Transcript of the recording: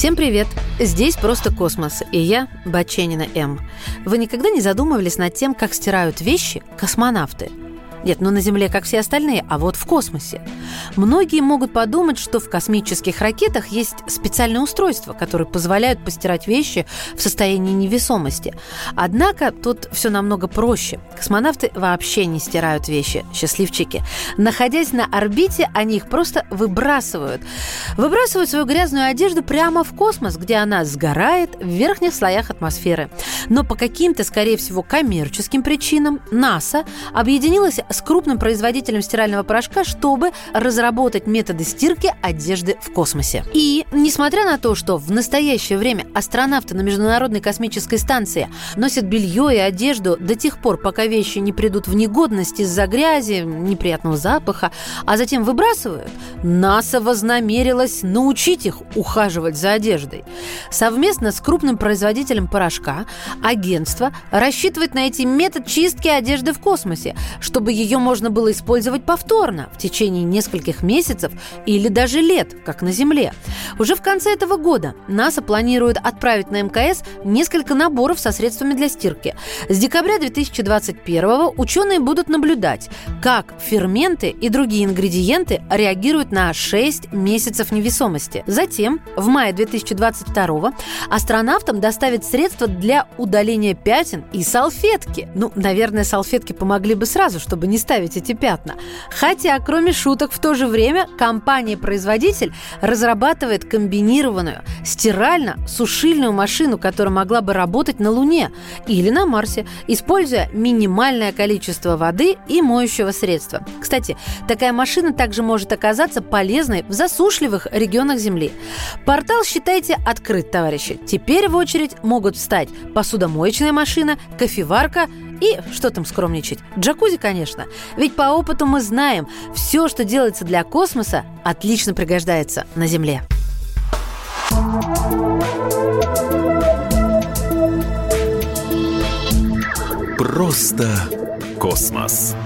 Всем привет! Здесь просто космос, и я Баченина М. Вы никогда не задумывались над тем, как стирают вещи космонавты? Нет, ну на Земле, как все остальные, а вот в космосе. Многие могут подумать, что в космических ракетах есть специальные устройства, которые позволяют постирать вещи в состоянии невесомости. Однако тут все намного проще. Космонавты вообще не стирают вещи, счастливчики. Находясь на орбите, они их просто выбрасывают. Выбрасывают свою грязную одежду прямо в космос, где она сгорает в верхних слоях атмосферы. Но по каким-то, скорее всего, коммерческим причинам НАСА объединилась с крупным производителем стирального порошка, чтобы разработать методы стирки одежды в космосе. И, несмотря на то, что в настоящее время астронавты на Международной космической станции носят белье и одежду до тех пор, пока вещи не придут в негодность из-за грязи, неприятного запаха, а затем выбрасывают, НАСА вознамерилась научить их ухаживать за одеждой. Совместно с крупным производителем порошка агентство рассчитывает найти метод чистки одежды в космосе, чтобы ее можно было использовать повторно в течение нескольких месяцев или даже лет, как на Земле. Уже в конце этого года НАСА планирует отправить на МКС несколько наборов со средствами для стирки. С декабря 2021 ученые будут наблюдать, как ферменты и другие ингредиенты реагируют на 6 месяцев невесомости. Затем, в мае 2022 астронавтам доставят средства для удаления пятен и салфетки. Ну, наверное, салфетки помогли бы сразу, чтобы не ставить эти пятна. Хотя, кроме шуток, в то же время компания-производитель разрабатывает комбинированную стирально-сушильную машину, которая могла бы работать на Луне или на Марсе, используя минимальное количество воды и моющего средства. Кстати, такая машина также может оказаться полезной в засушливых регионах Земли. Портал, считайте, открыт, товарищи. Теперь в очередь могут встать посудомоечная машина, кофеварка и, что там скромничать, джакузи, конечно. Ведь по опыту мы знаем, все, что делается для космоса, отлично пригождается на Земле. Просто космос.